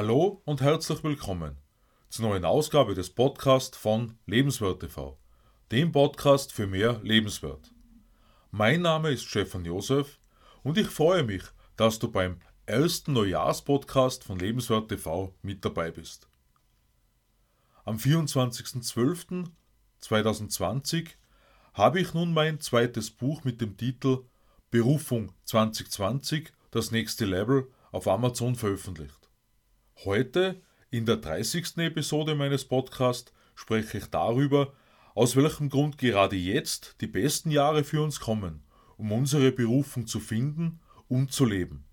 Hallo und herzlich willkommen zur neuen Ausgabe des Podcasts von Lebenswert TV, dem Podcast für mehr Lebenswert. Mein Name ist Stefan Josef und ich freue mich, dass du beim ersten Neujahrspodcast von Lebenswert TV mit dabei bist. Am 24.12.2020 habe ich nun mein zweites Buch mit dem Titel Berufung 2020, das nächste Level auf Amazon veröffentlicht. Heute, in der 30. Episode meines Podcasts, spreche ich darüber, aus welchem Grund gerade jetzt die besten Jahre für uns kommen, um unsere Berufung zu finden und zu leben.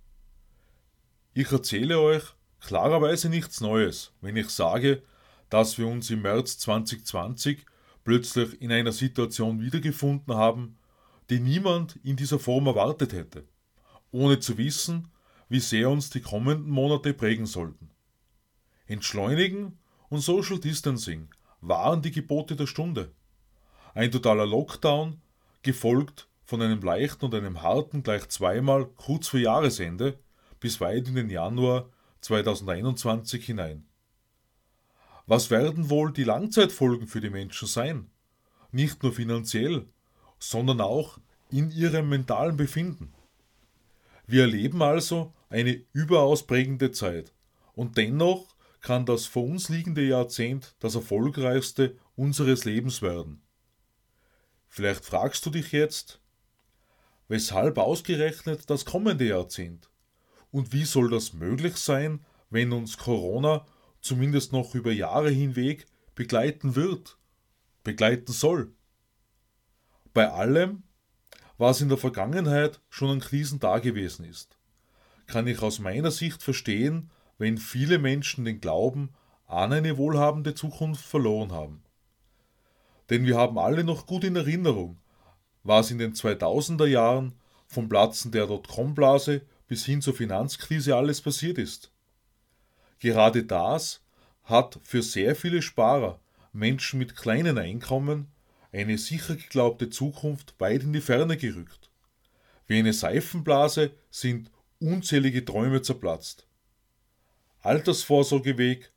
Ich erzähle euch klarerweise nichts Neues, wenn ich sage, dass wir uns im März 2020 plötzlich in einer Situation wiedergefunden haben, die niemand in dieser Form erwartet hätte, ohne zu wissen, wie sehr uns die kommenden Monate prägen sollten. Entschleunigen und Social Distancing waren die Gebote der Stunde. Ein totaler Lockdown, gefolgt von einem leichten und einem harten gleich zweimal kurz vor Jahresende, bis weit in den Januar 2021 hinein. Was werden wohl die Langzeitfolgen für die Menschen sein? Nicht nur finanziell, sondern auch in ihrem mentalen Befinden. Wir erleben also eine überaus prägende Zeit und dennoch kann das vor uns liegende Jahrzehnt das erfolgreichste unseres Lebens werden. Vielleicht fragst du dich jetzt, weshalb ausgerechnet das kommende Jahrzehnt? Und wie soll das möglich sein, wenn uns Corona zumindest noch über Jahre hinweg begleiten wird, begleiten soll? Bei allem, was in der Vergangenheit schon an Krisen dagewesen ist, kann ich aus meiner Sicht verstehen, wenn viele Menschen den Glauben an eine wohlhabende Zukunft verloren haben. Denn wir haben alle noch gut in Erinnerung, was in den 2000er Jahren vom Platzen der Dotcom-Blase bis hin zur Finanzkrise alles passiert ist. Gerade das hat für sehr viele Sparer, Menschen mit kleinen Einkommen, eine sicher geglaubte Zukunft weit in die Ferne gerückt. Wie eine Seifenblase sind unzählige Träume zerplatzt. Altersvorsorgeweg,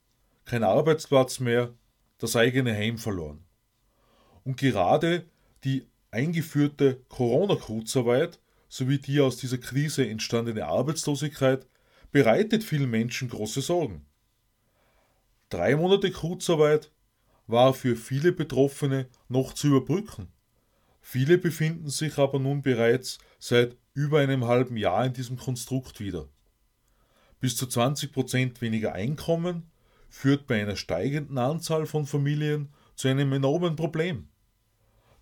kein Arbeitsplatz mehr, das eigene Heim verloren. Und gerade die eingeführte Corona-Kurzarbeit sowie die aus dieser Krise entstandene Arbeitslosigkeit bereitet vielen Menschen große Sorgen. Drei Monate Kurzarbeit war für viele Betroffene noch zu überbrücken. Viele befinden sich aber nun bereits seit über einem halben Jahr in diesem Konstrukt wieder. Bis zu 20% weniger Einkommen führt bei einer steigenden Anzahl von Familien zu einem enormen Problem.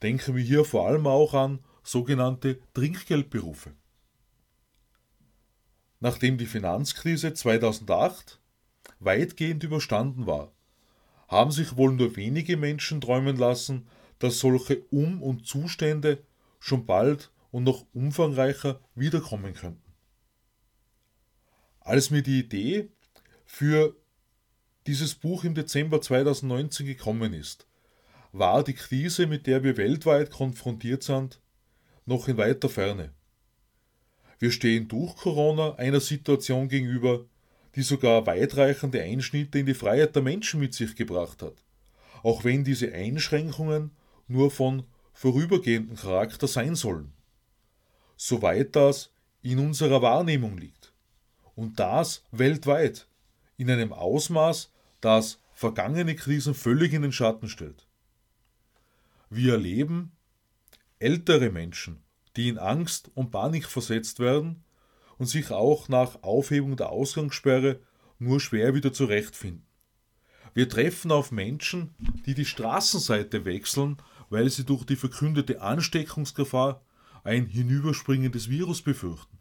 Denken wir hier vor allem auch an sogenannte Trinkgeldberufe. Nachdem die Finanzkrise 2008 weitgehend überstanden war, haben sich wohl nur wenige Menschen träumen lassen, dass solche Um- und Zustände schon bald und noch umfangreicher wiederkommen könnten. Als mir die Idee für dieses Buch im Dezember 2019 gekommen ist, war die Krise, mit der wir weltweit konfrontiert sind, noch in weiter Ferne. Wir stehen durch Corona einer Situation gegenüber, die sogar weitreichende Einschnitte in die Freiheit der Menschen mit sich gebracht hat, auch wenn diese Einschränkungen nur von vorübergehendem Charakter sein sollen. Soweit das in unserer Wahrnehmung liegt. Und das weltweit, in einem Ausmaß, das vergangene Krisen völlig in den Schatten stellt. Wir erleben ältere Menschen, die in Angst und Panik versetzt werden und sich auch nach Aufhebung der Ausgangssperre nur schwer wieder zurechtfinden. Wir treffen auf Menschen, die die Straßenseite wechseln, weil sie durch die verkündete Ansteckungsgefahr ein hinüberspringendes Virus befürchten.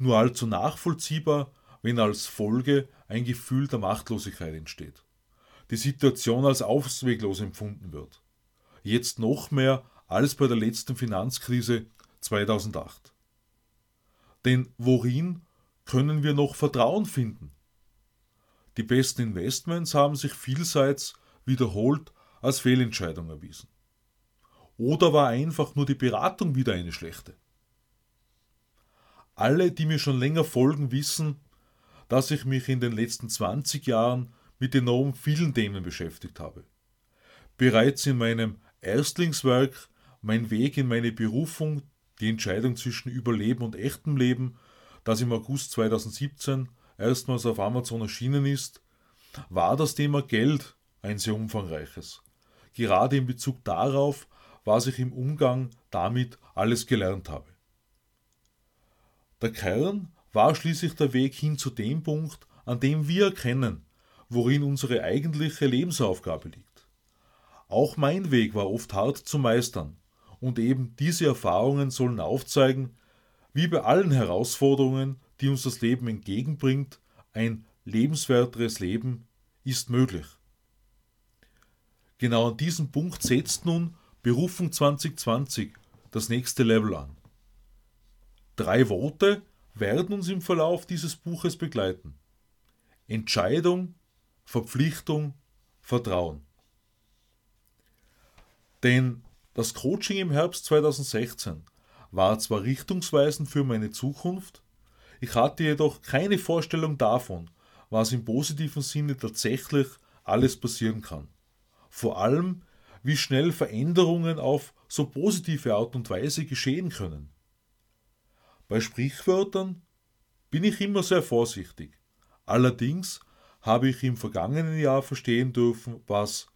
Nur allzu nachvollziehbar, wenn als Folge ein Gefühl der Machtlosigkeit entsteht. Die Situation als ausweglos empfunden wird. Jetzt noch mehr als bei der letzten Finanzkrise 2008. Denn worin können wir noch Vertrauen finden? Die besten Investments haben sich vielseits wiederholt als Fehlentscheidung erwiesen. Oder war einfach nur die Beratung wieder eine schlechte? Alle, die mir schon länger folgen, wissen, dass ich mich in den letzten 20 Jahren mit enorm vielen Themen beschäftigt habe. Bereits in meinem Erstlingswerk Mein Weg in meine Berufung, die Entscheidung zwischen Überleben und echtem Leben, das im August 2017 erstmals auf Amazon erschienen ist, war das Thema Geld ein sehr umfangreiches. Gerade in Bezug darauf, was ich im Umgang damit alles gelernt habe. Der Kern war schließlich der Weg hin zu dem Punkt, an dem wir erkennen, worin unsere eigentliche Lebensaufgabe liegt. Auch mein Weg war oft hart zu meistern, und eben diese Erfahrungen sollen aufzeigen, wie bei allen Herausforderungen, die uns das Leben entgegenbringt, ein lebenswerteres Leben ist möglich. Genau an diesem Punkt setzt nun Berufung 2020 das nächste Level an. Drei Worte werden uns im Verlauf dieses Buches begleiten. Entscheidung, Verpflichtung, Vertrauen. Denn das Coaching im Herbst 2016 war zwar richtungsweisend für meine Zukunft, ich hatte jedoch keine Vorstellung davon, was im positiven Sinne tatsächlich alles passieren kann. Vor allem, wie schnell Veränderungen auf so positive Art und Weise geschehen können. Bei Sprichwörtern bin ich immer sehr vorsichtig. Allerdings habe ich im vergangenen Jahr verstehen dürfen, was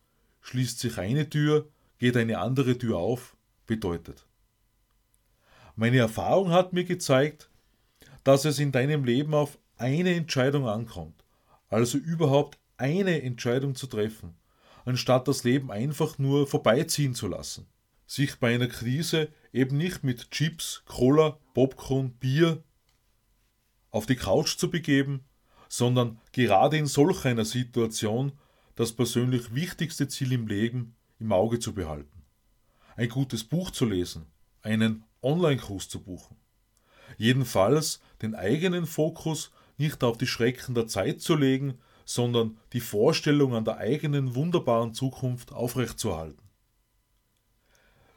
schließt sich eine Tür, geht eine andere Tür auf bedeutet. Meine Erfahrung hat mir gezeigt, dass es in deinem Leben auf eine Entscheidung ankommt, also überhaupt eine Entscheidung zu treffen, anstatt das Leben einfach nur vorbeiziehen zu lassen sich bei einer Krise eben nicht mit Chips, Cola, Popcorn, Bier auf die Couch zu begeben, sondern gerade in solch einer Situation das persönlich wichtigste Ziel im Leben im Auge zu behalten. Ein gutes Buch zu lesen, einen Online-Kurs zu buchen. Jedenfalls den eigenen Fokus nicht auf die Schrecken der Zeit zu legen, sondern die Vorstellung an der eigenen wunderbaren Zukunft aufrechtzuerhalten.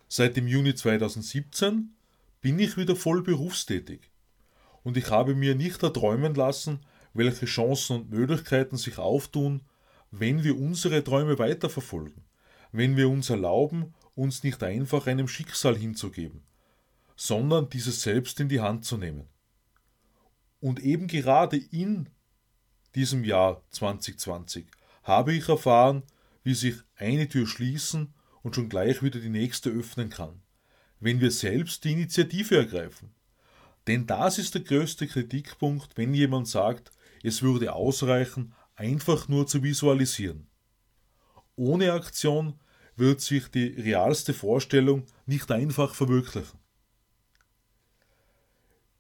Seit dem Juni 2017 bin ich wieder voll berufstätig und ich habe mir nicht erträumen lassen, welche Chancen und Möglichkeiten sich auftun, wenn wir unsere Träume weiterverfolgen, wenn wir uns erlauben, uns nicht einfach einem Schicksal hinzugeben, sondern dieses selbst in die Hand zu nehmen. Und eben gerade in diesem Jahr 2020 habe ich erfahren, wie sich eine Tür schließen und schon gleich wieder die nächste öffnen kann, wenn wir selbst die Initiative ergreifen. Denn das ist der größte Kritikpunkt, wenn jemand sagt, es würde ausreichen, einfach nur zu visualisieren. Ohne Aktion wird sich die realste Vorstellung nicht einfach verwirklichen.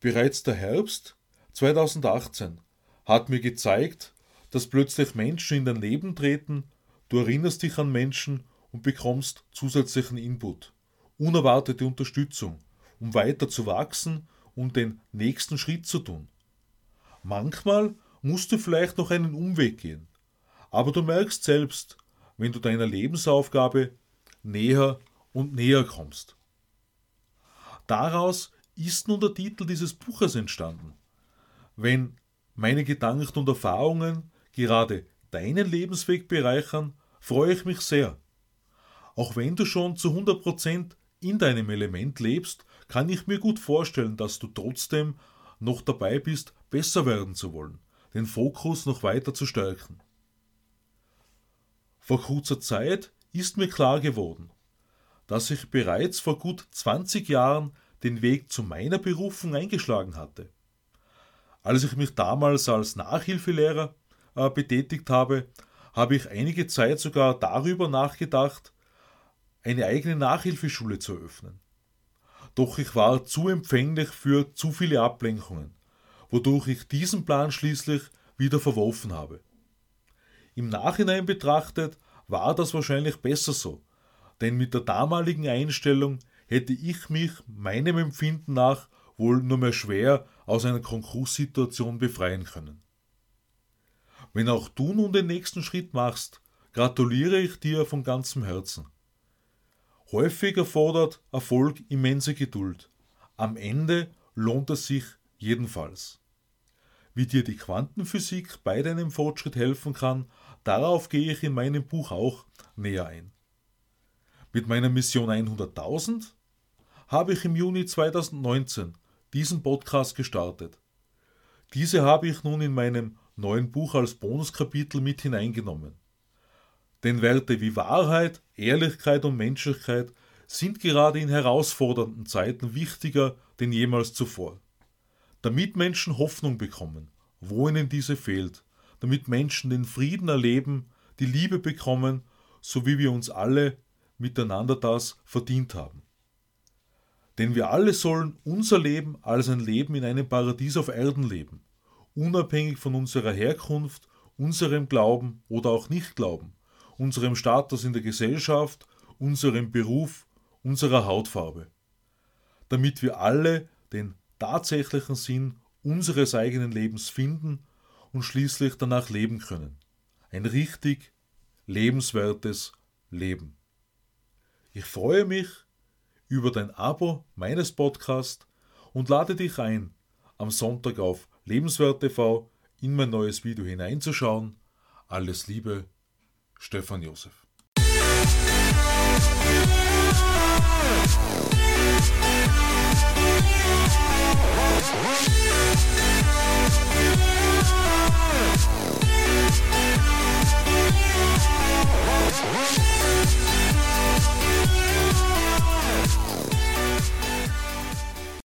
Bereits der Herbst 2018 hat mir gezeigt, dass plötzlich Menschen in dein Leben treten, du erinnerst dich an Menschen und bekommst zusätzlichen Input, unerwartete Unterstützung, um weiter zu wachsen und den nächsten Schritt zu tun. Manchmal musst du vielleicht noch einen Umweg gehen, aber du merkst selbst, wenn du deiner Lebensaufgabe näher und näher kommst. Daraus ist nun der Titel dieses Buches entstanden. Wenn meine Gedanken und Erfahrungen gerade deinen Lebensweg bereichern, freue ich mich sehr. Auch wenn du schon zu 100% in deinem Element lebst, kann ich mir gut vorstellen, dass du trotzdem noch dabei bist, besser werden zu wollen, den Fokus noch weiter zu stärken. Vor kurzer Zeit ist mir klar geworden, dass ich bereits vor gut 20 Jahren den Weg zu meiner Berufung eingeschlagen hatte. Als ich mich damals als Nachhilfelehrer äh, betätigt habe, habe ich einige Zeit sogar darüber nachgedacht, eine eigene Nachhilfeschule zu eröffnen. Doch ich war zu empfänglich für zu viele Ablenkungen, wodurch ich diesen Plan schließlich wieder verworfen habe. Im Nachhinein betrachtet war das wahrscheinlich besser so, denn mit der damaligen Einstellung hätte ich mich meinem Empfinden nach wohl nur mehr schwer aus einer Konkurssituation befreien können. Wenn auch du nun den nächsten Schritt machst, gratuliere ich dir von ganzem Herzen. Häufig erfordert Erfolg immense Geduld. Am Ende lohnt es sich jedenfalls. Wie dir die Quantenphysik bei deinem Fortschritt helfen kann, darauf gehe ich in meinem Buch auch näher ein. Mit meiner Mission 100.000 habe ich im Juni 2019 diesen Podcast gestartet. Diese habe ich nun in meinem neuen Buch als Bonuskapitel mit hineingenommen. Denn Werte wie Wahrheit, Ehrlichkeit und Menschlichkeit sind gerade in herausfordernden Zeiten wichtiger denn jemals zuvor. Damit Menschen Hoffnung bekommen, wo ihnen diese fehlt, damit Menschen den Frieden erleben, die Liebe bekommen, so wie wir uns alle miteinander das verdient haben. Denn wir alle sollen unser Leben als ein Leben in einem Paradies auf Erden leben, unabhängig von unserer Herkunft, unserem Glauben oder auch Nichtglauben, unserem Status in der Gesellschaft, unserem Beruf, unserer Hautfarbe. Damit wir alle den tatsächlichen Sinn unseres eigenen Lebens finden und schließlich danach leben können. Ein richtig lebenswertes Leben. Ich freue mich über dein Abo meines Podcasts und lade dich ein, am Sonntag auf Lebenswert TV in mein neues Video hineinzuschauen. Alles Liebe, Stefan Josef. Musik